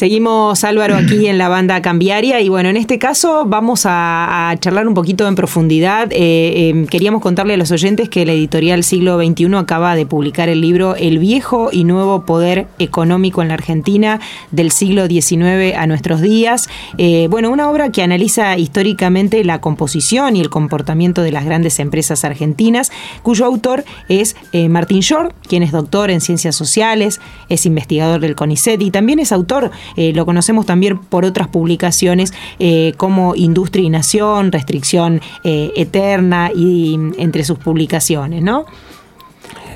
Seguimos Álvaro aquí en la banda cambiaria y bueno, en este caso vamos a, charlar un poquito en profundidad. Eh, em, queríamos contarle a los oyentes que la editorial Siglo XXI acaba de publicar el libro El viejo y nuevo poder económico en la Argentina del siglo XIX a nuestros días. Eh, bueno, una obra que analiza históricamente la composición y el comportamiento de las grandes empresas argentinas, cuyo autor es eh, Martín Short, quien es doctor en ciencias sociales, es investigador del CONICET y también es autor eh, lo conocemos también por otras publicaciones eh, como Industria y Nación, Restricción eh, Eterna y entre sus publicaciones, ¿no?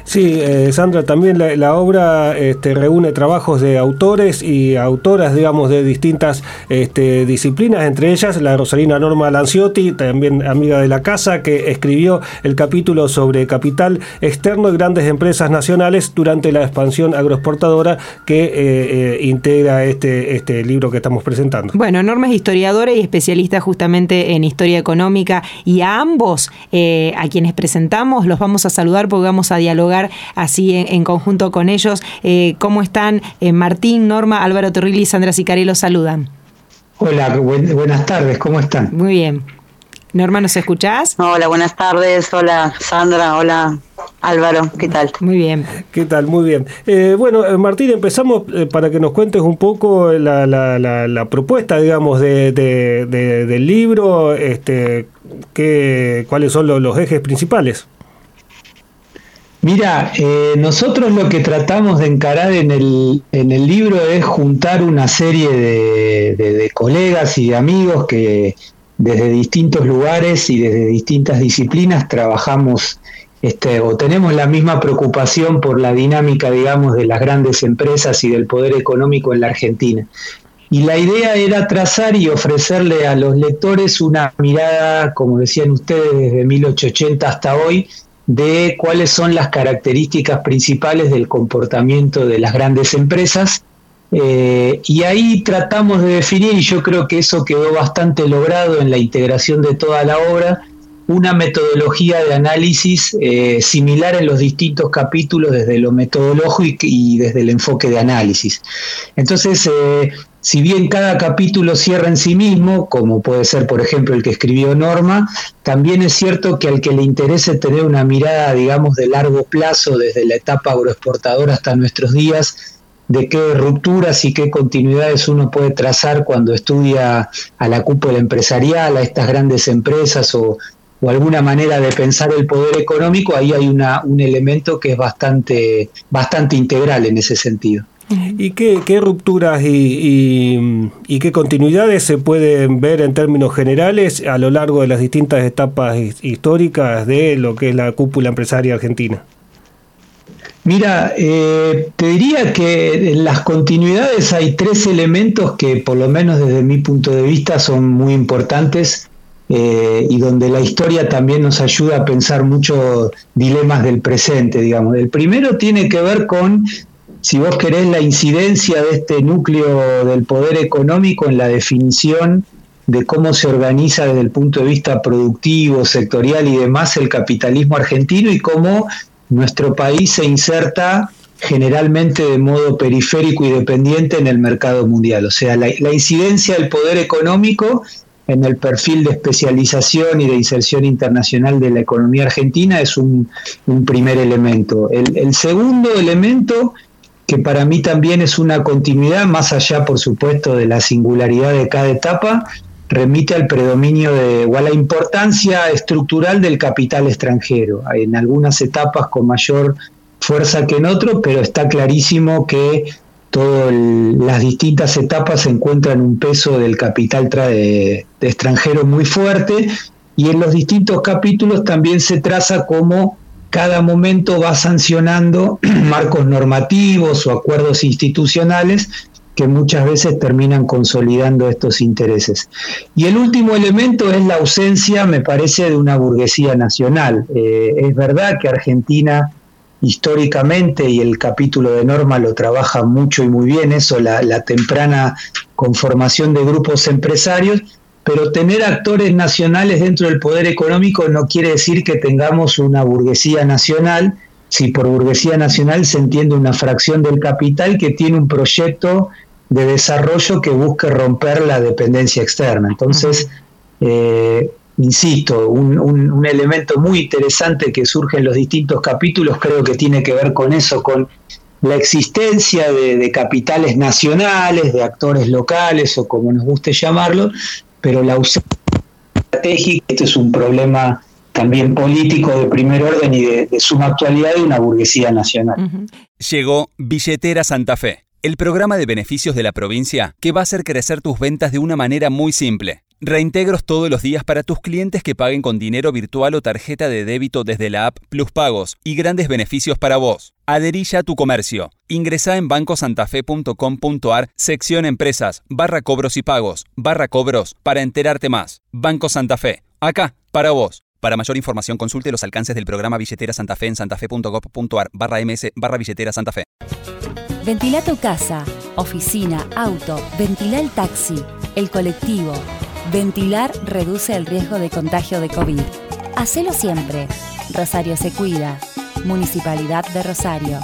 Sí, eh, Sandra, también la, obra este, reúne trabajos de autores y autoras, digamos, de distintas este, disciplinas, entre ellas la Rosalina Norma Lanciotti, también amiga de la casa, que escribió el capítulo sobre capital externo y grandes empresas nacionales durante la expansión agroexportadora que eh, eh, integra este, este libro que estamos presentando. Bueno, Norma es historiadora y especialista justamente en historia económica y a ambos, a quienes presentamos, los vamos a saludar porque vamos a dialogar así en, conjunto con ellos. Eh, ¿Cómo están? Eh, Martín, Norma, Álvaro Torrilli y Sandra Sicarello los saludan. Hola, buenas tardes, ¿cómo están? Muy bien. Norma, ¿nos escuchás? Hola, buenas tardes. Hola, Sandra. Hola, Álvaro. ¿Qué tal? Muy bien. ¿Qué tal? Muy bien. Eh, bueno, Martín, empezamos para que nos cuentes un poco la, propuesta, digamos, de, del libro, este, qué, cuáles son los ejes principales. Mira, eh, nosotros lo que tratamos de encarar en el, en el libro es juntar una serie de, colegas y de amigos que desde distintos lugares y desde distintas disciplinas trabajamos este, o tenemos la misma preocupación por la dinámica, digamos, de las grandes empresas y del poder económico en la Argentina. Y la idea era trazar y ofrecerle a los lectores una mirada, como decían ustedes, desde 1880 hasta hoy, de cuáles son las características principales del comportamiento de las grandes empresas. Eh, y ahí tratamos de definir, y yo creo que eso quedó bastante logrado en la integración de toda la obra, una metodología de análisis eh, similar en los distintos capítulos desde lo metodológico y, desde el enfoque de análisis. Entonces, eh, si bien cada capítulo cierra en sí mismo, como puede ser por ejemplo el que escribió Norma, también es cierto que al que le interese tener una mirada, digamos, de largo plazo, desde la etapa agroexportadora hasta nuestros días, de qué rupturas y qué continuidades uno puede trazar cuando estudia a la cúpula empresarial, a estas grandes empresas o, alguna manera de pensar el poder económico, ahí hay una, un elemento que es bastante, bastante integral en ese sentido. ¿Y qué, rupturas y, qué continuidades se pueden ver en términos generales a lo largo de las distintas etapas históricas de lo que es la cúpula empresaria argentina? Mira, eh, te diría que en las continuidades hay tres elementos que por lo menos desde mi punto de vista son muy importantes eh, y donde la historia también nos ayuda a pensar muchos dilemas del presente, digamos. El primero tiene que ver con si vos querés, la incidencia de este núcleo del poder económico en la definición de cómo se organiza desde el punto de vista productivo, sectorial y demás el capitalismo argentino y cómo nuestro país se inserta generalmente de modo periférico y dependiente en el mercado mundial. O sea, la, incidencia del poder económico en el perfil de especialización y de inserción internacional de la economía argentina es un, primer elemento. el segundo elemento que para mí también es una continuidad, más allá, por supuesto, de la singularidad de cada etapa, remite al predominio de, o a la importancia estructural del capital extranjero, en algunas etapas con mayor fuerza que en otros, pero está clarísimo que todas las distintas etapas encuentran un peso del capital extranjero muy fuerte y en los distintos capítulos también se traza como cada momento va sancionando marcos normativos o acuerdos institucionales que muchas veces terminan consolidando estos intereses. Y el último elemento es la ausencia, me parece, de una burguesía nacional. Eh, es verdad que Argentina históricamente, y el capítulo de Norma lo trabaja mucho y muy bien, eso, la temprana conformación de grupos empresarios, pero tener actores nacionales dentro del poder económico no quiere decir que tengamos una burguesía nacional, si por burguesía nacional se entiende una fracción del capital que tiene un proyecto de desarrollo que busque romper la dependencia externa. Entonces, eh, insisto, un, elemento muy interesante que surge en los distintos capítulos creo que tiene que ver con eso, con la existencia de, capitales nacionales, de actores locales o como nos guste llamarlo, pero la ausencia estratégica, este es un problema también político de primer orden y de, suma actualidad de una burguesía nacional. Llegó Billetera Santa Fe, el programa de beneficios de la provincia que va a hacer crecer tus ventas de una manera muy simple. Reintegros todos los días para tus clientes que paguen con dinero virtual o tarjeta de débito desde la app Plus Pagos y grandes beneficios para vos. Adherilla a tu comercio. Ingresa en bancosantafe.com.ar, sección empresas, barra cobros y pagos, barra cobros, para enterarte más. Banco Santa Fe. Acá, para vos. Para mayor información consulte los alcances del programa Billetera Santa Fe en santafe.gov.ar barra ms barra billetera Santa Fe. Ventila tu casa, oficina, auto, ventila el taxi, el colectivo Ventilar reduce el riesgo de contagio de COVID. Hacelo siempre. Rosario se cuida. Municipalidad de Rosario.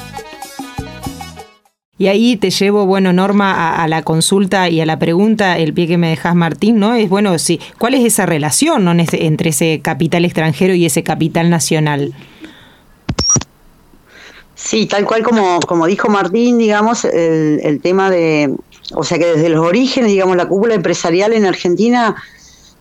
Y ahí te llevo, bueno, Norma, a, la consulta y a la pregunta, el pie que me dejas, Martín, ¿no? Es, bueno, sí, ¿cuál es esa relación entre ese capital extranjero y ese capital nacional? Sí, tal cual como, como dijo Martín, digamos, el tema de, o sea que desde los orígenes, digamos, la cúpula empresarial en Argentina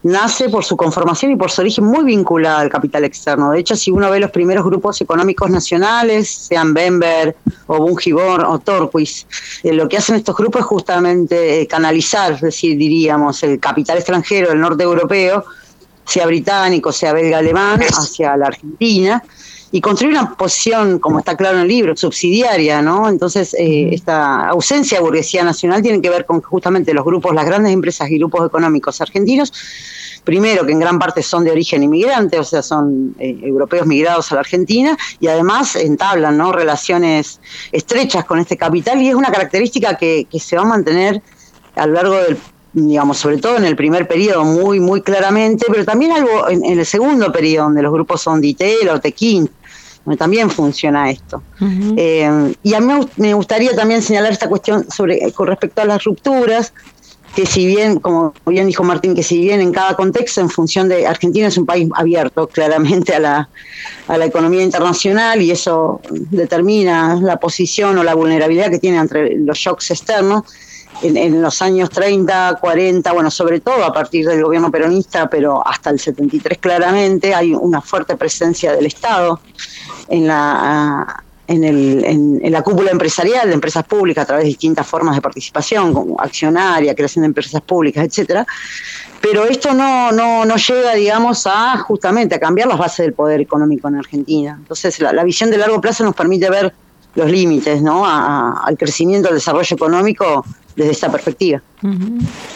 nace por su conformación y por su origen muy vinculada al capital externo. De hecho, si uno ve los primeros grupos económicos nacionales, sean Bember o Bungibor o Torquis, eh, lo que hacen estos grupos es justamente eh, canalizar, es decir, diríamos, el capital extranjero, el norte europeo, sea británico, sea belga, alemán, hacia la Argentina, y construir una posición, como está claro en el libro, subsidiaria, ¿no? Entonces, eh, esta ausencia de burguesía nacional tiene que ver con justamente los grupos, las grandes empresas y grupos económicos argentinos, primero que en gran parte son de origen inmigrante, o sea, son eh, europeos migrados a la Argentina, y además entablan ¿no? relaciones estrechas con este capital, y es una característica que, se va a mantener a lo largo del digamos, sobre todo en el primer periodo muy, muy claramente, pero también algo en, el segundo periodo, donde los grupos son Ditela o Tequín, también funciona esto. Eh, y a mí me gustaría también señalar esta cuestión sobre con respecto a las rupturas, que si bien, como bien dijo Martín, que si bien en cada contexto, en función de Argentina es un país abierto claramente a la, a la economía internacional y eso determina la posición o la vulnerabilidad que tiene entre los shocks externos, en, en, los años 30, 40, bueno, sobre todo a partir del gobierno peronista, pero hasta el 73 claramente, hay una fuerte presencia del Estado en la, en, el, en, la cúpula empresarial de empresas públicas a través de distintas formas de participación, como accionaria, creación de empresas públicas, etcétera. Pero esto no, no, no llega, digamos, a justamente a cambiar las bases del poder económico en Argentina. Entonces, la, visión de largo plazo nos permite ver los límites ¿no? al crecimiento, al desarrollo económico desde esta perspectiva. Eh,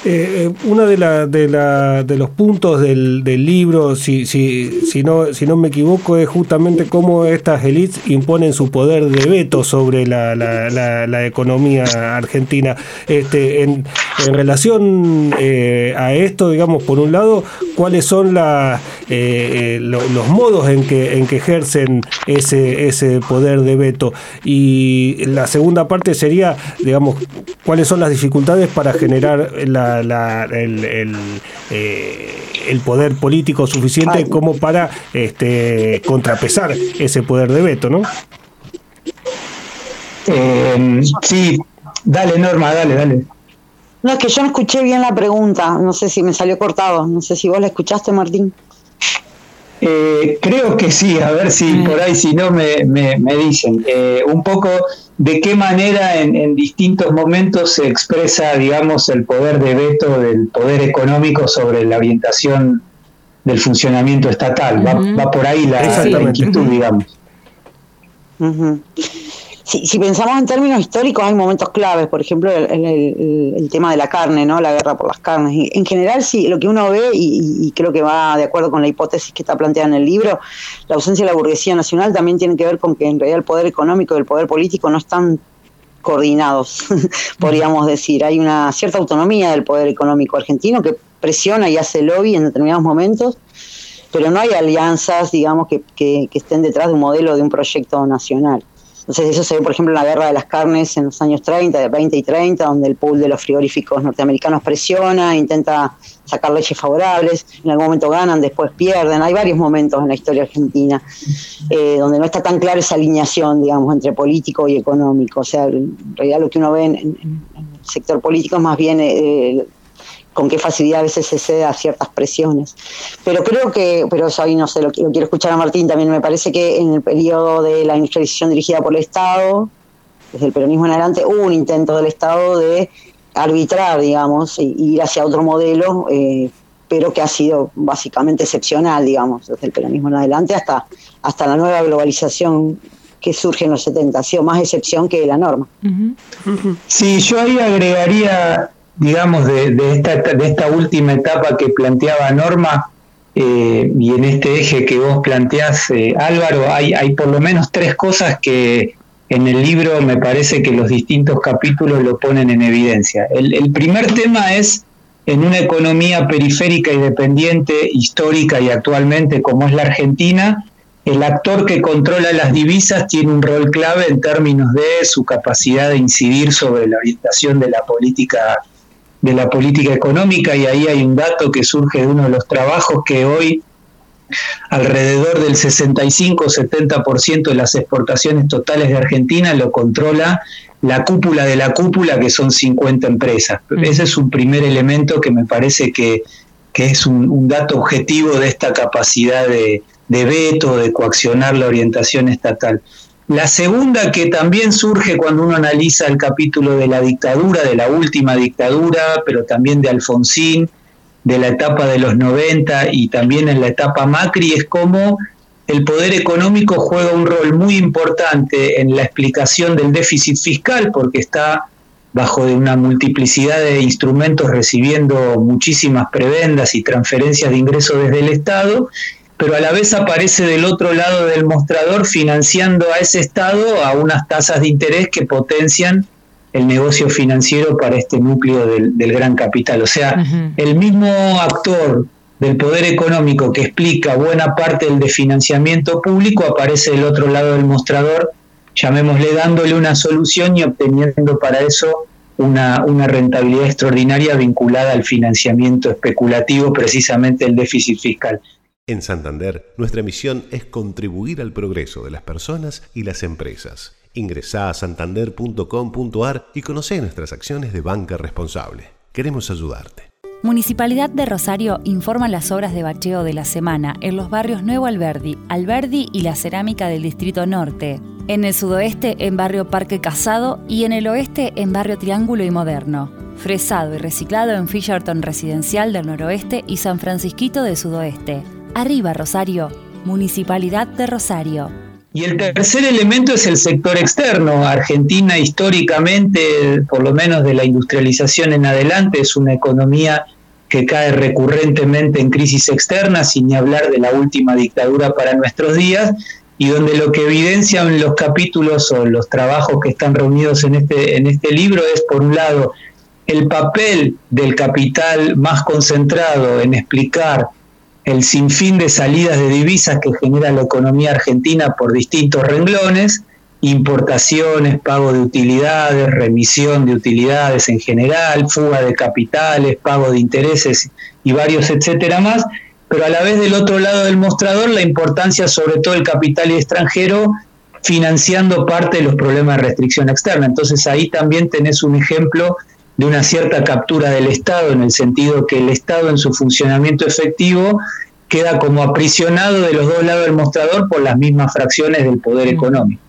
eh, uno de, la, de, la, de los puntos del, libro, si, si, no, si no me equivoco, es justamente cómo estas élites imponen su poder de veto sobre la, la, economía argentina. Este, en, relación eh, a esto, digamos, por un lado, cuáles son la, los modos en que, en que ejercen ese, ese poder de veto. Y la segunda parte sería, digamos, cuáles son las dificultades para generar la, el, eh, el, poder político suficiente como para este, contrapesar ese poder de veto, ¿no? Eh, sí, dale Norma, dale, dale. No, es que yo no escuché bien la pregunta, no sé si me salió cortado, no sé si vos la escuchaste, Martín. Eh, creo que sí, a ver si por ahí, si no me, me, dicen. un poco de qué manera en, distintos momentos se expresa, digamos, el poder de veto del poder económico sobre la orientación del funcionamiento estatal. va, por ahí la, inquietud, digamos. Si, pensamos en términos históricos, hay momentos claves, por ejemplo, el, tema de la carne, ¿no? la guerra por las carnes. En general, sí, lo que uno ve, y, creo que va de acuerdo con la hipótesis que está planteada en el libro, la ausencia de la burguesía nacional también tiene que ver con que en realidad el poder económico y el poder político no están coordinados, podríamos decir. Hay una cierta autonomía del poder económico argentino que presiona y hace lobby en determinados momentos, pero no hay alianzas, digamos, que estén detrás de un modelo de un proyecto nacional. Entonces eso se ve, por ejemplo, en la guerra de las carnes en los años 30, de 20 y 30, donde el pool de los frigoríficos norteamericanos presiona, intenta sacar leyes favorables, en algún momento ganan, después pierden. Hay varios momentos en la historia argentina eh, donde no está tan clara esa alineación, digamos, entre político y económico. O sea, en realidad lo que uno ve en, el sector político es más bien eh, con qué facilidad a veces se cede a ciertas presiones. Pero creo que, pero eso ahí no sé, lo, quiero escuchar a Martín también, me parece que en el periodo de la industrialización dirigida por el Estado, desde el peronismo en adelante, hubo un intento del Estado de arbitrar, digamos, e ir hacia otro modelo, eh, pero que ha sido básicamente excepcional, digamos, desde el peronismo en adelante hasta, hasta la nueva globalización que surge en los 70, ha sido más excepción que la norma. Sí, yo ahí agregaría digamos, de, esta, de esta última etapa que planteaba Norma, eh, y en este eje que vos planteás, eh, Álvaro, hay, hay por lo menos tres cosas que en el libro me parece que los distintos capítulos lo ponen en evidencia. El, el primer tema es en una economía periférica y dependiente, histórica y actualmente como es la Argentina, el actor que controla las divisas tiene un rol clave en términos de su capacidad de incidir sobre la orientación de la política de la política económica y ahí hay un dato que surge de uno de los trabajos que hoy alrededor del 65-70% de las exportaciones totales de Argentina lo controla la cúpula de la cúpula, que son 50 empresas. Mm. Ese es un primer elemento que me parece que, es un, dato objetivo de esta capacidad de, de veto, de coaccionar la orientación estatal. La segunda que también surge cuando uno analiza el capítulo de la dictadura, de la última dictadura, pero también de Alfonsín, de la etapa de los 90 y también en la etapa Macri, es cómo el poder económico juega un rol muy importante en la explicación del déficit fiscal, porque está bajo de una multiplicidad de instrumentos recibiendo muchísimas prebendas y transferencias de ingresos desde el Estado, pero a la vez aparece del otro lado del mostrador financiando a ese Estado a unas tasas de interés que potencian el negocio financiero para este núcleo del, gran capital. O sea, el mismo actor del poder económico que explica buena parte del desfinanciamiento público aparece del otro lado del mostrador, llamémosle dándole una solución y obteniendo para eso una, una rentabilidad extraordinaria vinculada al financiamiento especulativo, precisamente el déficit fiscal. En Santander, nuestra misión es contribuir al progreso de las personas y las empresas. Ingresá a santander.com.ar y conoce nuestras acciones de banca responsable. Queremos ayudarte. Municipalidad de Rosario informa las obras de bacheo de la semana en los barrios Nuevo Alberdi, Alberdi y la Cerámica del Distrito Norte. En el sudoeste en barrio Parque Casado y en el oeste en barrio Triángulo y Moderno. Fresado y reciclado en Fisherton Residencial del Noroeste y San Francisquito del Sudoeste. Arriba Rosario, Municipalidad de Rosario. Y el tercer elemento es el sector externo. Argentina históricamente, por lo menos de la industrialización en adelante, es una economía que cae recurrentemente en crisis externas, sin ni hablar de la última dictadura para nuestros días, y donde lo que evidencian los capítulos o los trabajos que están reunidos en este, en este libro es, por un lado, el papel del capital más concentrado en explicar el sinfín de salidas de divisas que genera la economía argentina por distintos renglones, importaciones, pago de utilidades, remisión de utilidades en general, fuga de capitales, pago de intereses y varios etcétera más, pero a la vez del otro lado del mostrador la importancia sobre todo el capital extranjero financiando parte de los problemas de restricción externa. Entonces ahí también tenés un ejemplo de una cierta captura del Estado, en el sentido que el Estado en su funcionamiento efectivo queda como aprisionado de los dos lados del mostrador por las mismas fracciones del poder mm. económico.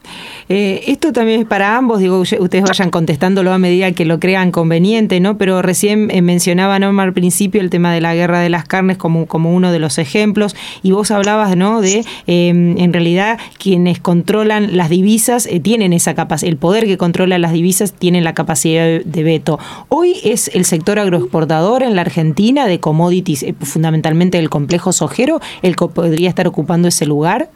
Eh, esto también es para ambos, digo, ustedes vayan contestándolo a medida que lo crean conveniente, ¿no? Pero recién eh, mencionaba Norma al principio el tema de la guerra de las carnes como, como uno de los ejemplos, y vos hablabas, ¿no? De em, en realidad quienes controlan las divisas eh, tienen esa capacidad, el poder que controla las divisas tiene la capacidad de veto. Hoy es el sector agroexportador en la Argentina de commodities, fundamentalmente el complejo sojero, el que podría estar ocupando ese lugar.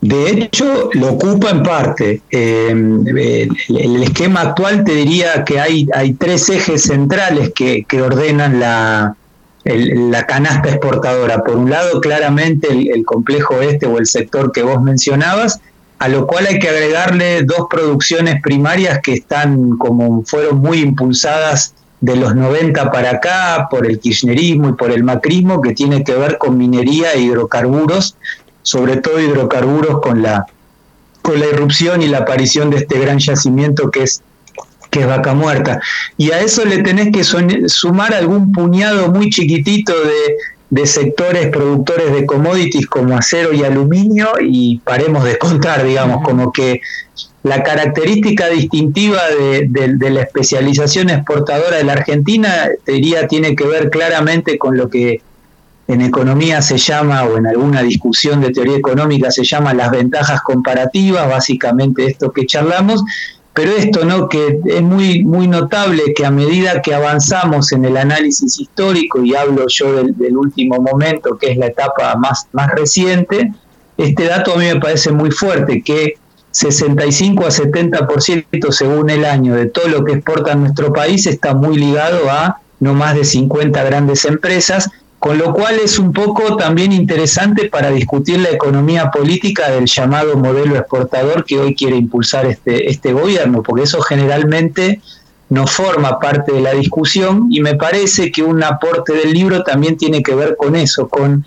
De hecho, lo ocupa en parte. Eh, el, esquema actual te diría que hay, hay tres ejes centrales que, ordenan la, la, canasta exportadora. Por un lado, claramente el, complejo este o el sector que vos mencionabas, a lo cual hay que agregarle dos producciones primarias que están como fueron muy impulsadas de los 90 para acá por el kirchnerismo y por el macrismo que tiene que ver con minería e hidrocarburos, sobre todo hidrocarburos con la con la irrupción y la aparición de este gran yacimiento que es que es vaca muerta. Y a eso le tenés que sumar algún puñado muy chiquitito de, de sectores productores de commodities como acero y aluminio y paremos de contar, digamos, como que la característica distintiva de, la especialización exportadora de la Argentina, te diría, tiene que ver claramente con lo que en economía se llama, o en alguna discusión de teoría económica se llama las ventajas comparativas, básicamente esto que charlamos, pero esto, ¿no? Que es muy, muy notable que a medida que avanzamos en el análisis histórico, y hablo yo del, último momento, que es la etapa más, más reciente, este dato a mí me parece muy fuerte, que 65 a 70% según el año de todo lo que exporta nuestro país está muy ligado a no más de 50 grandes empresas con lo cual es un poco también interesante para discutir la economía política del llamado modelo exportador que hoy quiere impulsar este, este gobierno, porque eso generalmente no forma parte de la discusión y me parece que un aporte del libro también tiene que ver con eso, con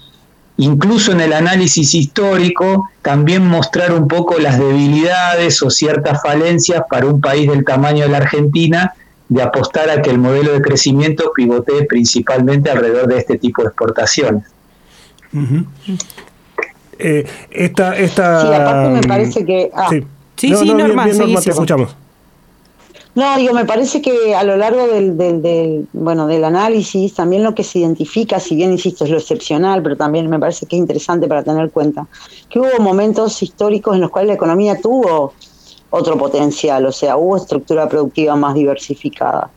incluso en el análisis histórico, también mostrar un poco las debilidades o ciertas falencias para un país del tamaño de la Argentina de apostar a que el modelo de crecimiento pivotee principalmente alrededor de este tipo de exportaciones. Eh, esta, esta, sí, aparte me parece que... Ah. Sí, sí, no, Norma, te escuchamos. No, digo, me parece que a lo largo del, del, bueno, del análisis también lo que se identifica, si bien insisto es lo excepcional, pero también me parece que es interesante para tener en cuenta, que hubo momentos históricos en los cuales la economía tuvo otro potencial, o sea, hubo estructura productiva más diversificada,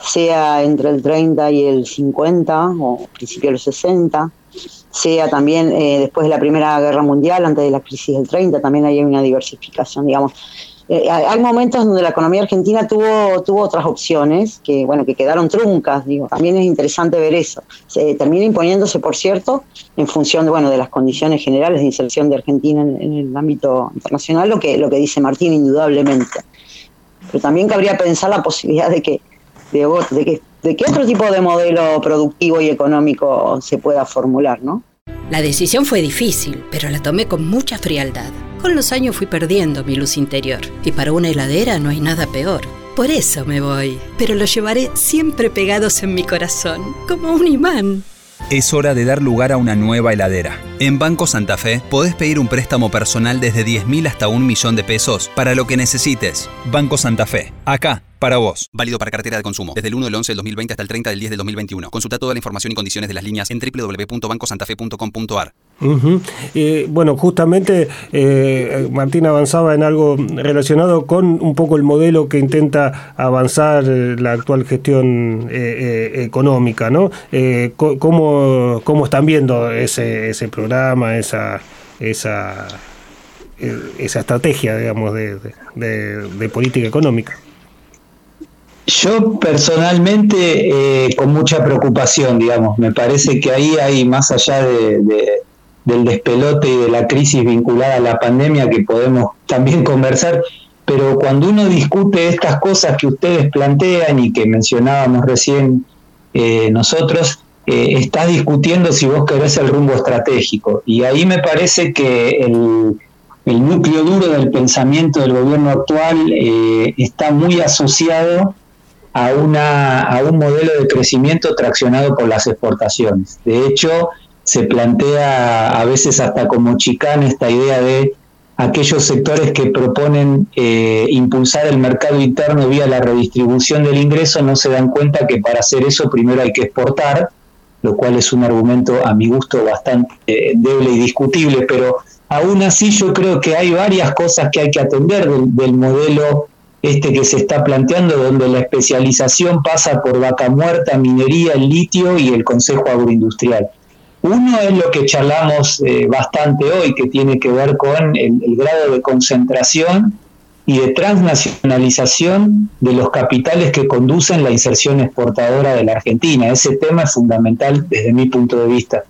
sea entre el 30 y el 50 o principio de los 60, sea también eh, después de la Primera Guerra Mundial, antes de la crisis del 30, también hay una diversificación, digamos. Eh, hay momentos donde la economía argentina tuvo, tuvo otras opciones que, bueno, que quedaron truncas, digo, también es interesante ver eso. Se termina imponiéndose, por cierto, en función de, bueno, de las condiciones generales de inserción de Argentina en, el ámbito internacional, lo que, lo que dice Martín, indudablemente. Pero también cabría pensar la posibilidad de que, de que, de que otro tipo de modelo productivo y económico se pueda formular, ¿no? La decisión fue difícil, pero la tomé con mucha frialdad. Con los años fui perdiendo mi luz interior, y para una heladera no hay nada peor. Por eso me voy, pero lo llevaré siempre pegados en mi corazón, como un imán. Es hora de dar lugar a una nueva heladera. En Banco Santa Fe podés pedir un préstamo personal desde 10.000 hasta un millón de pesos para lo que necesites. Banco Santa Fe, acá para vos. Válido para cartera de consumo. Desde el 1 del 11 del 2020 hasta el 30 del 10 del 2021. Consulta toda la información y condiciones de las líneas en www.bancosantafe.com.ar. bueno, justamente eh, Martín avanzaba en algo relacionado con un poco el modelo que intenta avanzar eh, la actual gestión eh, económica, ¿no? ¿cómo, ¿cómo, están viendo ese, ese programa, esa, esa, esa estrategia, digamos, de política económica? Yo personalmente eh, con mucha preocupación, digamos, me parece que ahí hay más allá de, del despelote y de la crisis vinculada a la pandemia que podemos también conversar, pero cuando uno discute estas cosas que ustedes plantean y que mencionábamos recién eh, nosotros, eh, estás discutiendo si vos querés el rumbo estratégico. Y ahí me parece que el, el núcleo duro del pensamiento del gobierno actual está muy asociado a, una, a un modelo de crecimiento traccionado por las exportaciones. De hecho, se plantea a veces hasta como chicana esta idea de aquellos sectores que proponen eh, impulsar el mercado interno vía la redistribución del ingreso no se dan cuenta que para hacer eso primero hay que exportar, lo cual es un argumento a mi gusto bastante eh, débil y discutible, pero aún así yo creo que hay varias cosas que hay que atender del modelo este que se está planteando, donde la especialización pasa por vaca muerta, minería, el litio y el Consejo Agroindustrial. Uno es lo que charlamos eh, bastante hoy, que tiene que ver con el, grado de concentración y de transnacionalización de los capitales que conducen la inserción exportadora de la Argentina. Ese tema es fundamental desde mi punto de vista.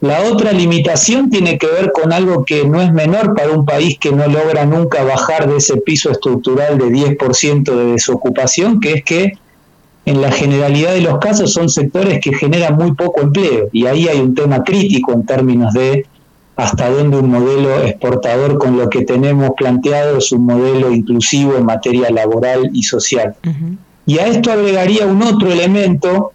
La otra limitación tiene que ver con algo que no es menor para un país que no logra nunca bajar de ese piso estructural de 10% de desocupación, que es que en la generalidad de los casos son sectores que generan muy poco empleo y ahí hay un tema crítico en términos de hasta dónde un modelo exportador con lo que tenemos planteado es un modelo inclusivo en materia laboral y social. Y a esto agregaría un otro elemento,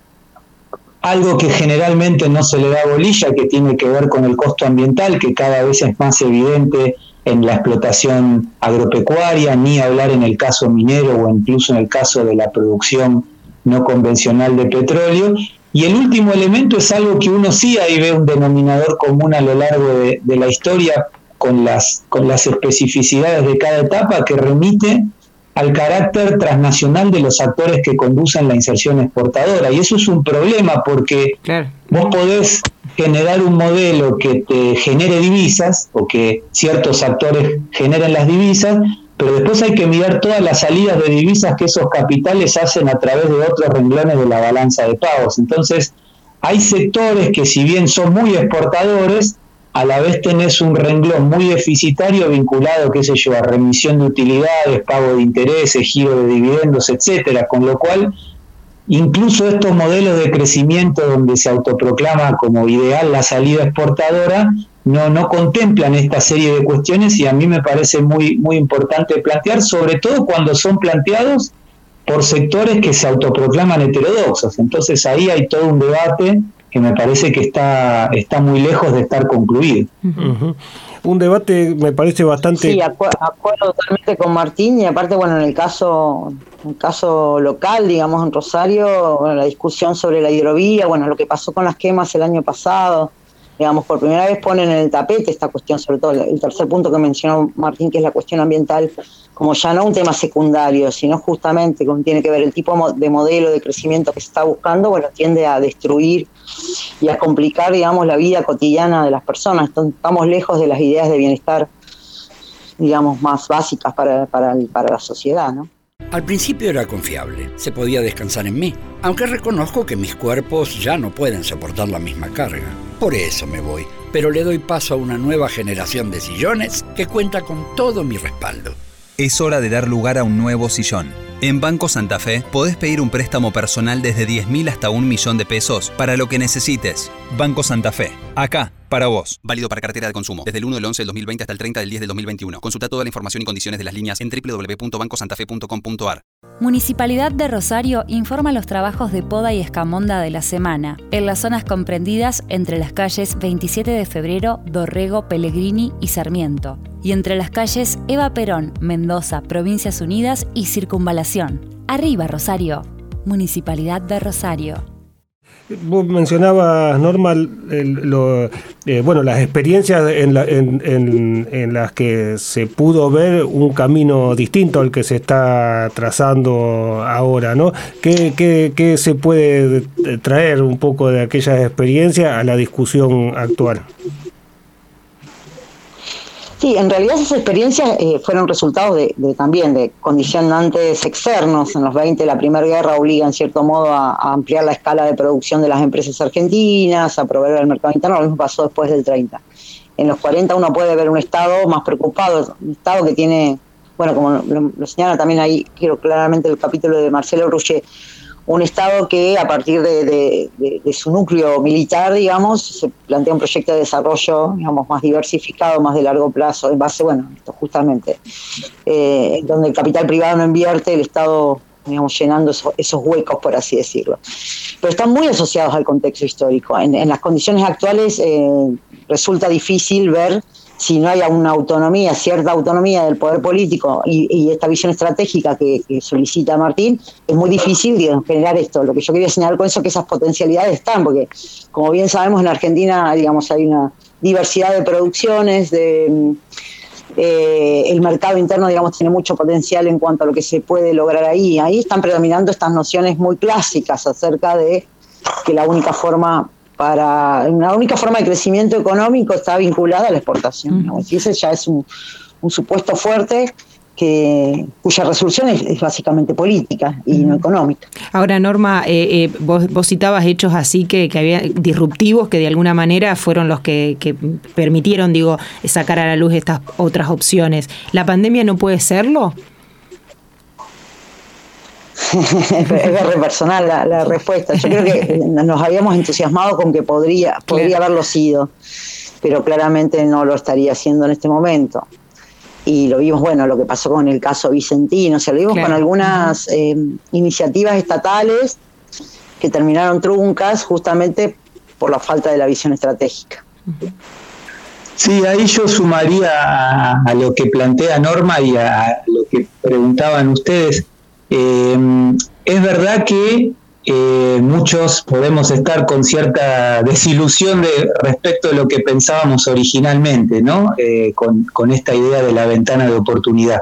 algo que generalmente no se le da bolilla, que tiene que ver con el costo ambiental, que cada vez es más evidente en la explotación agropecuaria, ni hablar en el caso minero o incluso en el caso de la producción no convencional de petróleo, y el último elemento es algo que uno sí ahí ve un denominador común a lo largo de, la historia con las, con las especificidades de cada etapa que remite al carácter transnacional de los actores que conducen la inserción exportadora. Y eso es un problema porque vos podés generar un modelo que te genere divisas o que ciertos actores generen las divisas, pero después hay que mirar todas las salidas de divisas que esos capitales hacen a través de otros renglones de la balanza de pagos. Entonces, hay sectores que si bien son muy exportadores, a la vez tenés un renglón muy deficitario vinculado, qué sé yo, a remisión de utilidades, pago de intereses, giro de dividendos, etcétera, con lo cual incluso estos modelos de crecimiento donde se autoproclama como ideal la salida exportadora no, no contemplan esta serie de cuestiones y a mí me parece muy, muy importante plantear, sobre todo cuando son planteados por sectores que se autoproclaman heterodoxos. Entonces ahí hay todo un debate que me parece que está, está muy lejos de estar concluido. Un debate me parece bastante... Sí, acuerdo totalmente con Martín y aparte, bueno, en el caso, en el caso local, digamos, en Rosario, la discusión sobre la hidrovía, bueno, lo que pasó con las quemas el año pasado, digamos, por primera vez ponen en el tapete esta cuestión, sobre todo el tercer punto que mencionó Martín, que es la cuestión ambiental, como ya no un tema secundario, sino justamente con tiene que ver el tipo de modelo de crecimiento que se está buscando, bueno, tiende a destruir y a complicar, digamos, la vida cotidiana de las personas. estamos lejos de las ideas de bienestar, digamos, más básicas para, para, para la sociedad, ¿no? Al principio era confiable, se podía descansar en mí, aunque reconozco que mis cuerpos ya no pueden soportar la misma carga. Por eso me voy, pero le doy paso a una nueva generación de sillones que cuenta con todo mi respaldo. Es hora de dar lugar a un nuevo sillón. En Banco Santa Fe podés pedir un préstamo personal desde 10.000 hasta un millón de pesos para lo que necesites. Banco Santa Fe, acá para vos. Válido para cartera de consumo. Desde el 1 del 11 del 2020 hasta el 30 del 10 del 2021. Consulta toda la información y condiciones de las líneas en www.bancosantafe.com.ar. Municipalidad de Rosario informa los trabajos de poda y escamonda de la semana en las zonas comprendidas entre las calles 27 de febrero, Dorrego, Pellegrini y Sarmiento, y entre las calles Eva Perón, Mendoza, Provincias Unidas y Circunvalación. Arriba, Rosario. Municipalidad de Rosario. Vos mencionabas, Norma, eh, bueno, las experiencias en, las que se pudo ver un camino distinto al que se está trazando ahora, ¿no? ¿Qué, qué, qué se puede traer un poco de aquellas experiencias a la discusión actual? Sí, en realidad esas experiencias eh, fueron resultados de, también de condicionantes externos. En los 20 la Primera Guerra obliga en cierto modo a, ampliar la escala de producción de las empresas argentinas, a proveer al mercado interno, lo mismo pasó después del 30. En los 40 uno puede ver un Estado más preocupado, un Estado que tiene, bueno, como lo, lo señala también ahí, quiero claramente el capítulo de Marcelo Rouget, un Estado que a partir de, su núcleo militar, digamos, se plantea un proyecto de desarrollo, digamos, más diversificado, más de largo plazo, en base, bueno, esto justamente, eh, donde el capital privado no invierte, el Estado, digamos, llenando esos, huecos, por así decirlo. Pero están muy asociados al contexto histórico. En, las condiciones actuales eh, resulta difícil ver si no hay una autonomía, cierta autonomía del poder político y, esta visión estratégica que, solicita Martín, es muy difícil generar esto. Lo que yo quería señalar con eso es que esas potencialidades están, porque como bien sabemos en Argentina, digamos, hay una diversidad de producciones, de eh, el mercado interno, digamos, tiene mucho potencial en cuanto a lo que se puede lograr ahí. Ahí están predominando estas nociones muy clásicas acerca de que la única forma para una única forma de crecimiento económico está vinculada a la exportación. Y ese ya es un, supuesto fuerte que cuya resolución es, básicamente política y no económica. Ahora, Norma, eh, eh, vos, citabas hechos así que, que había disruptivos que de alguna manera fueron los que, que, permitieron, digo, sacar a la luz estas otras opciones. ¿La pandemia no puede serlo? es re personal la, respuesta. Yo creo que nos habíamos entusiasmado con que podría, podría haberlo sido, pero claramente no lo estaría haciendo en este momento y lo vimos, bueno, lo que pasó con el caso Vicentino, o sea, lo vimos con algunas eh, iniciativas estatales que terminaron truncas justamente por la falta de la visión estratégica. Sí, ahí yo sumaría a, lo que plantea Norma y a lo que preguntaban ustedes. Eh, es verdad que eh, muchos podemos estar con cierta desilusión de, respecto de lo que pensábamos originalmente, ¿no? Eh, con, esta idea de la ventana de oportunidad.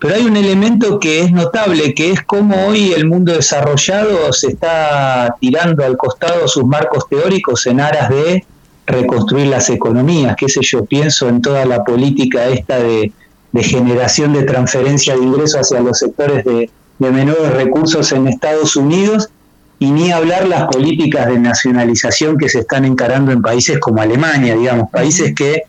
Pero hay un elemento que es notable, que es cómo hoy el mundo desarrollado se está tirando al costado sus marcos teóricos en aras de reconstruir las economías, qué sé yo, pienso en toda la política esta de, generación de transferencia de ingresos hacia los sectores de, de menores recursos en Estados Unidos y ni hablar las políticas de nacionalización que se están encarando en países como Alemania, digamos, países que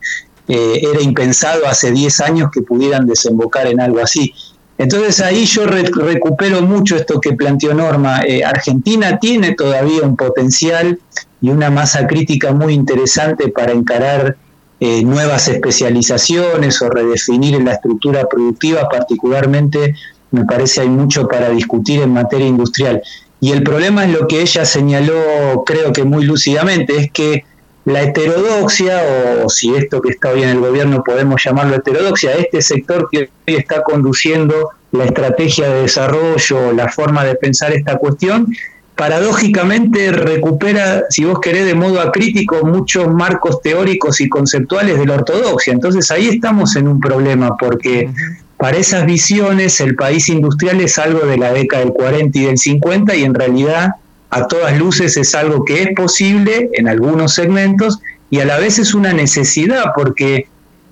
eh, era impensado hace 10 años que pudieran desembocar en algo así. Entonces ahí yo recupero mucho esto que planteó Norma. Eh, Argentina tiene todavía un potencial y una masa crítica muy interesante para encarar eh, nuevas especializaciones o redefinir la estructura productiva, particularmente me parece hay mucho para discutir en materia industrial. Y el problema es lo que ella señaló, creo que muy lúcidamente, es que la heterodoxia, o si esto que está hoy en el gobierno podemos llamarlo heterodoxia, este sector que hoy está conduciendo la estrategia de desarrollo, la forma de pensar esta cuestión, paradójicamente recupera, si vos querés, de modo acrítico muchos marcos teóricos y conceptuales de la ortodoxia. Entonces ahí estamos en un problema, porque para esas visiones el país industrial es algo de la década del 40 y del 50 y en realidad a todas luces es algo que es posible en algunos segmentos y a la vez es una necesidad porque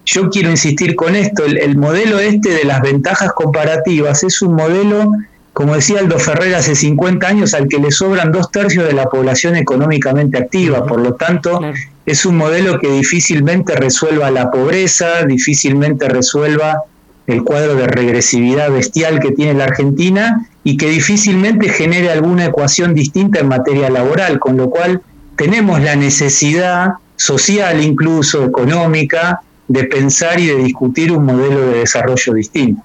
yo quiero insistir con esto, el, modelo este de las ventajas comparativas es un modelo, como decía Aldo Ferrer hace 50 años, al que le sobran dos tercios de la población económicamente activa, por lo tanto es un modelo que difícilmente resuelva la pobreza, difícilmente resuelva el cuadro de regresividad bestial que tiene la Argentina y que difícilmente genere alguna ecuación distinta en materia laboral, con lo cual tenemos la necesidad social, incluso económica, de pensar y de discutir un modelo de desarrollo distinto.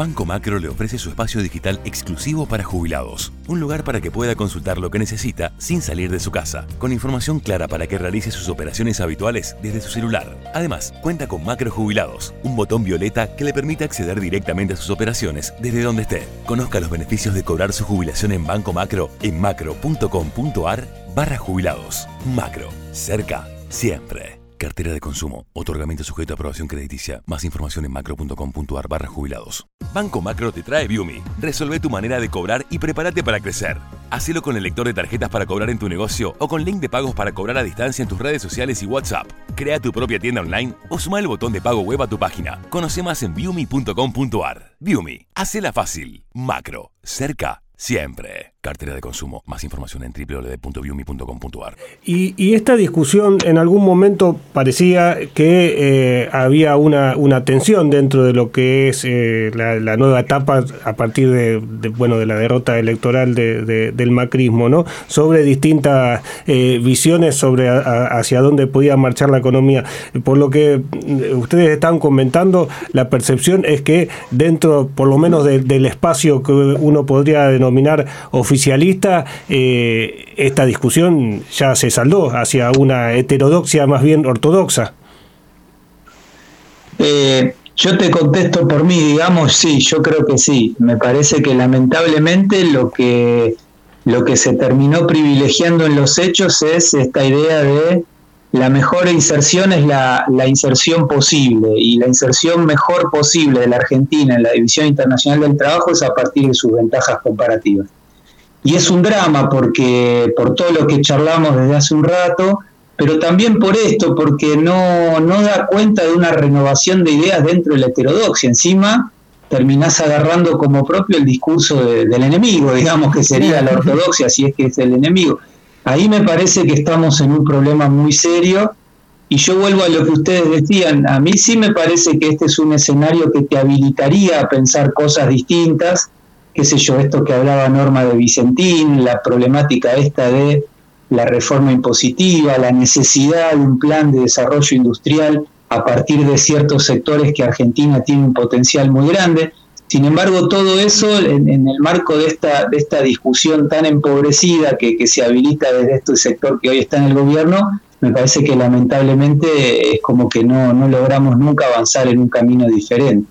Banco Macro le ofrece su espacio digital exclusivo para jubilados. Un lugar para que pueda consultar lo que necesita sin salir de su casa, con información clara para que realice sus operaciones habituales desde su celular. Además, cuenta con Macro Jubilados, un botón violeta que le permite acceder directamente a sus operaciones desde donde esté. Conozca los beneficios de cobrar su jubilación en Banco Macro en macro.com.ar barra jubilados. Macro, cerca, siempre. Cartera de consumo. Otorgamiento sujeto a aprobación crediticia. Más información en macro.com.ar barra jubilados. Banco Macro te trae Viumi. Resolve tu manera de cobrar y prepárate para crecer. Hacelo con el lector de tarjetas para cobrar en tu negocio o con link de pagos para cobrar a distancia en tus redes sociales y WhatsApp. Crea tu propia tienda online o suma el botón de pago web a tu página. Conoce más en viumi.com.ar. Viumi. Hacela fácil. Macro. Cerca Siempre. Cartera de consumo. Más información en www.viumi.com.ar. Y, esta discusión en algún momento parecía que eh, había una, una, tensión dentro de lo que es eh, la, nueva etapa a partir de, bueno de la derrota electoral de, del macrismo, ¿no? Sobre distintas eh, visiones sobre hacia dónde podía marchar la economía. Por lo que ustedes están comentando, la percepción es que dentro, por lo menos del espacio que uno podría denominar oficialista, eh, esta discusión ya se saldó hacia una heterodoxia más bien ortodoxa. Eh, yo te contesto por mí, digamos, sí, yo creo que sí. Me parece que lamentablemente lo que, lo que se terminó privilegiando en los hechos es esta idea de la mejor inserción es la, la, inserción posible y la inserción mejor posible de la Argentina en la División Internacional del Trabajo es a partir de sus ventajas comparativas. Y es un drama porque por todo lo que charlamos desde hace un rato, pero también por esto, porque no, no da cuenta de una renovación de ideas dentro de la heterodoxia. Encima, terminás agarrando como propio el discurso del enemigo, digamos que sería la ortodoxia, si es que es el enemigo. Ahí me parece que estamos en un problema muy serio y yo vuelvo a lo que ustedes decían, a mí sí me parece que este es un escenario que te habilitaría a pensar cosas distintas, qué sé yo, esto que hablaba Norma de Vicentín, la problemática esta de la reforma impositiva, la necesidad de un plan de desarrollo industrial a partir de ciertos sectores que Argentina tiene un potencial muy grande. Sin embargo, todo eso en, el marco de esta, de esta discusión tan empobrecida que, que se habilita desde este sector que hoy está en el gobierno, me parece que lamentablemente es como que no, no logramos nunca avanzar en un camino diferente.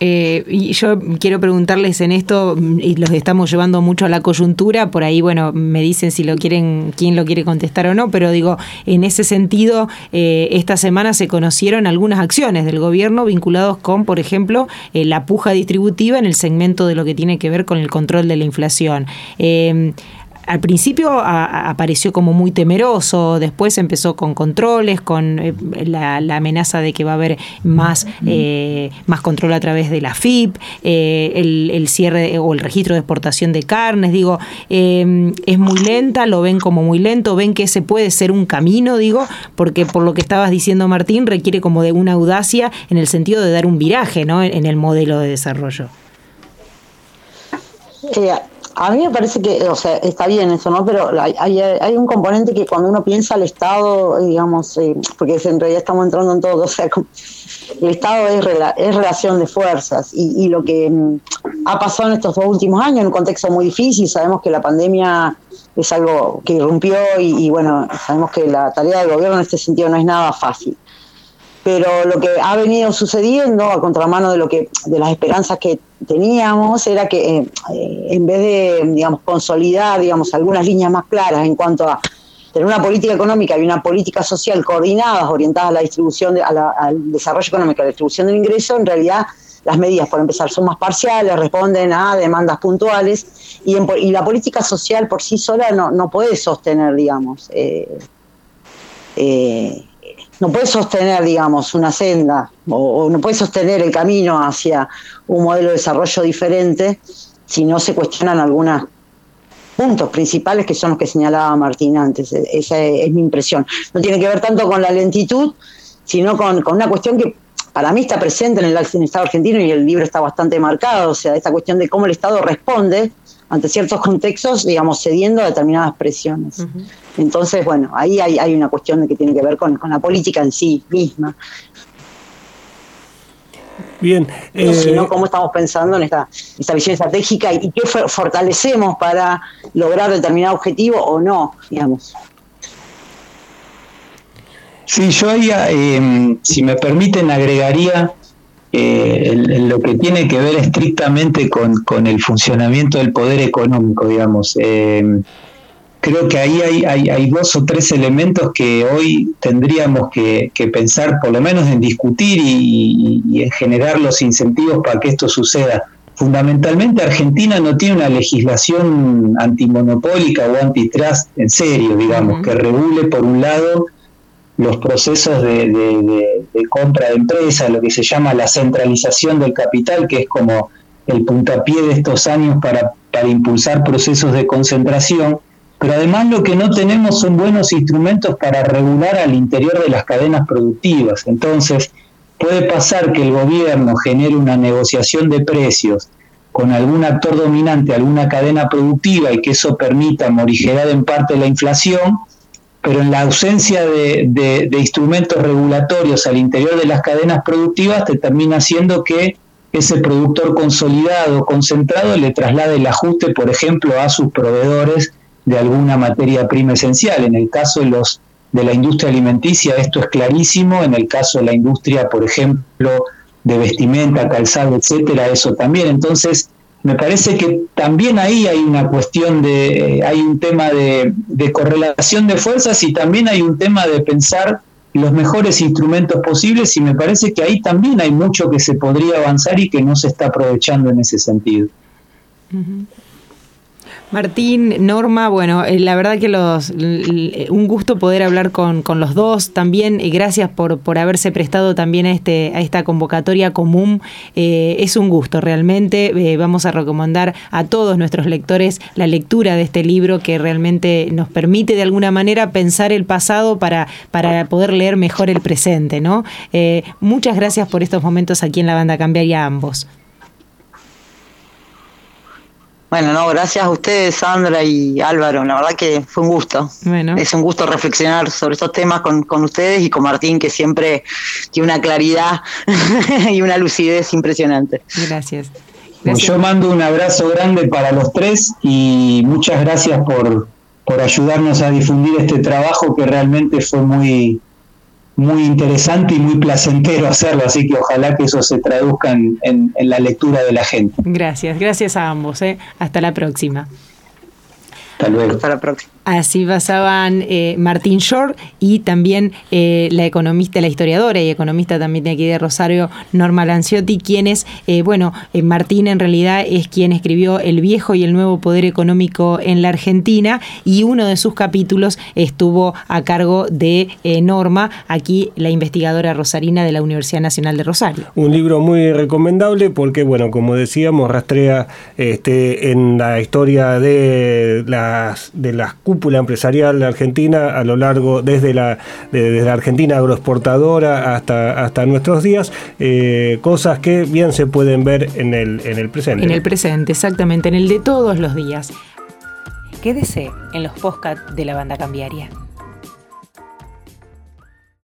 Eh, y yo quiero preguntarles en esto, y los estamos llevando mucho a la coyuntura, por ahí, bueno, me dicen si lo quieren, quién lo quiere contestar o no, pero digo, en ese sentido, eh, esta semana se conocieron algunas acciones del gobierno vinculados con, por ejemplo, eh, la puja distributiva en el segmento de lo que tiene que ver con el control de la inflación al principio apareció como muy temeroso, después empezó con controles, con eh, la, amenaza de que va a haber más, eh, más control a través de la FIP, eh, el, cierre o el registro de exportación de carnes, digo, em, es muy lenta, lo ven como muy lento, ven que ese puede ser un camino, digo, porque por lo que estabas diciendo Martín, requiere como de una audacia en el sentido de dar un viraje ¿no? en, el modelo de desarrollo. A mí me parece que, o sea, está bien eso, ¿no? Pero hay, hay, un componente que cuando uno piensa al Estado, digamos, eh, porque en realidad estamos entrando en todo, o sea, el Estado es, es relación de fuerzas y, lo que mm, ha pasado en estos dos últimos años, en un contexto muy difícil, sabemos que la pandemia es algo que irrumpió y, y bueno, sabemos que la tarea del gobierno en este sentido no es nada fácil pero lo que ha venido sucediendo a contramano de lo que de las esperanzas que teníamos era que eh, en vez de digamos consolidar digamos algunas líneas más claras en cuanto a tener una política económica y una política social coordinadas orientadas a la distribución al desarrollo económico, a la distribución del ingreso, en realidad las medidas por empezar son más parciales, responden a demandas puntuales y, y la política social por sí sola no, no puede sostener digamos eh, eh, no puede sostener, digamos, una senda o, no puede sostener el camino hacia un modelo de desarrollo diferente si no se cuestionan algunos puntos principales que son los que señalaba Martín antes. E, esa es, mi impresión. No tiene que ver tanto con la lentitud, sino con, una cuestión que para mí está presente en el, en Estado argentino y el libro está bastante marcado, o sea, esta cuestión de cómo el Estado responde ante ciertos contextos, digamos, cediendo a determinadas presiones. Entonces, bueno, ahí hay, una cuestión que tiene que ver con, la política en sí misma. Bien. Eh, sino cómo estamos pensando en esta, esta visión estratégica y, qué fortalecemos para lograr determinado objetivo o no, digamos. Sí, yo ahí, eh, si me permiten, agregaría eh, lo que tiene que ver estrictamente con, el funcionamiento del poder económico, digamos. Creo que ahí hay, hay, dos o tres elementos que hoy tendríamos que, pensar, por lo menos en discutir y, en generar los incentivos para que esto suceda. Fundamentalmente Argentina no tiene una legislación antimonopólica o antitrust en serio, digamos, que regule por un lado los procesos de, compra de empresas, lo que se llama la centralización del capital, que es como el puntapié de estos años para, para impulsar procesos de concentración, pero además lo que no tenemos son buenos instrumentos para regular al interior de las cadenas productivas. Entonces, puede pasar que el gobierno genere una negociación de precios con algún actor dominante, alguna cadena productiva, y que eso permita morigerar en parte la inflación, pero en la ausencia de, instrumentos regulatorios al interior de las cadenas productivas te termina siendo que ese productor consolidado, concentrado, le traslade el ajuste, por ejemplo, a sus proveedores de alguna materia prima esencial. En el caso de los de la industria alimenticia esto es clarísimo, en el caso de la industria, por ejemplo, de vestimenta, calzado, etcétera, eso también. Entonces, me parece que también ahí hay una cuestión de, hay un tema de, correlación de fuerzas y también hay un tema de pensar los mejores instrumentos posibles y me parece que ahí también hay mucho que se podría avanzar y que no se está aprovechando en ese sentido. Martín, Norma, bueno, eh, la verdad que los un gusto poder hablar con, los dos. También eh, gracias por, por haberse prestado también a este a esta convocatoria común. Eh, es un gusto realmente. vamos a recomendar a todos nuestros lectores la lectura de este libro que realmente nos permite de alguna manera pensar el pasado para, para poder leer mejor el presente, ¿no? muchas gracias por estos momentos aquí en la banda Cambiaria ambos. Bueno, no, gracias a ustedes, Sandra y Álvaro. La verdad que fue un gusto. Bueno. Es un gusto reflexionar sobre estos temas con, con ustedes y con Martín, que siempre tiene una claridad y una lucidez impresionante. Gracias. Yo mando un abrazo grande para los tres y muchas gracias por, por ayudarnos a difundir este trabajo que realmente fue muy, muy interesante y muy placentero hacerlo, así que ojalá que eso se traduzca en, en, la lectura de la gente. Gracias, gracias a ambos. ¿eh? Hasta la próxima. Hasta luego. Hasta la próxima. Así pasaban eh, Martín Shore y también eh, la economista, la historiadora y economista también de aquí de Rosario, Norma Lanciotti, quienes, eh, bueno, Martín en realidad es quien escribió El viejo y el nuevo poder económico en la Argentina y uno de sus capítulos estuvo a cargo de Norma, aquí la investigadora rosarina de la Universidad Nacional de Rosario. Un libro muy recomendable porque, bueno, como decíamos, rastrea este, en la historia de las, de las cúpula empresarial argentina a lo largo, desde la, desde la Argentina agroexportadora hasta, hasta nuestros días, eh, cosas que bien se pueden ver en el, en el presente. En el presente, exactamente, en el de todos los días. Quédese en los podcasts de la banda cambiaria.